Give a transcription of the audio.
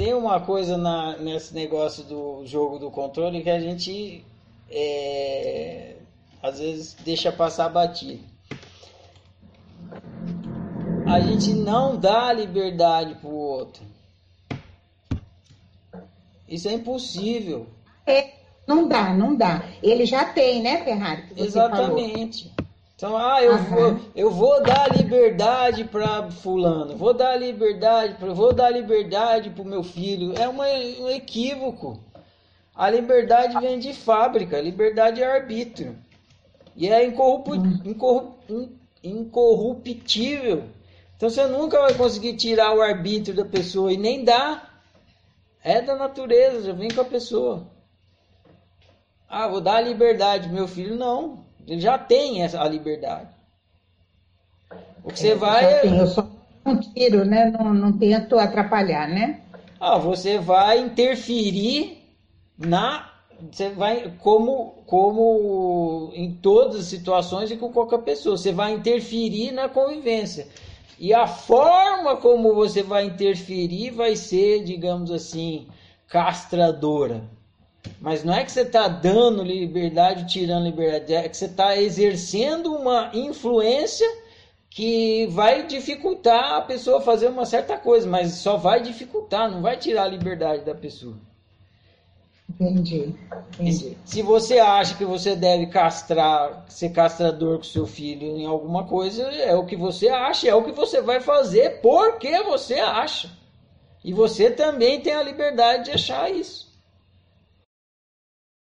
tem uma coisa na, nesse negócio do jogo do controle que a gente é, às vezes deixa passar batido. A gente não dá liberdade pro outro. Isso é impossível. É, não dá, não dá. Ele já tem, né, Ferrari? Exatamente. Falou. Então, ah, eu, vou, eu vou dar liberdade para fulano, vou dar liberdade, pra, vou dar liberdade para o meu filho. É uma, um equívoco. A liberdade vem de fábrica, liberdade é arbítrio. E é incorrup, hum. incorrup, incorruptível. Então você nunca vai conseguir tirar o arbítrio da pessoa e nem dá. É da natureza, já vem com a pessoa. Ah, vou dar liberdade. Meu filho, não. Ele já tem essa, a liberdade. O que você é, vai. Tem, eu só não tiro, né? Não, não tento atrapalhar, né? Ah, você vai interferir na. Você vai, como, como em todas as situações e com qualquer pessoa, você vai interferir na convivência. E a forma como você vai interferir vai ser, digamos assim, castradora. Mas não é que você está dando liberdade, tirando liberdade, é que você está exercendo uma influência que vai dificultar a pessoa fazer uma certa coisa, mas só vai dificultar, não vai tirar a liberdade da pessoa. Entendi. Entendi. Se você acha que você deve castrar, ser castrador com seu filho em alguma coisa, é o que você acha, é o que você vai fazer porque você acha. E você também tem a liberdade de achar isso.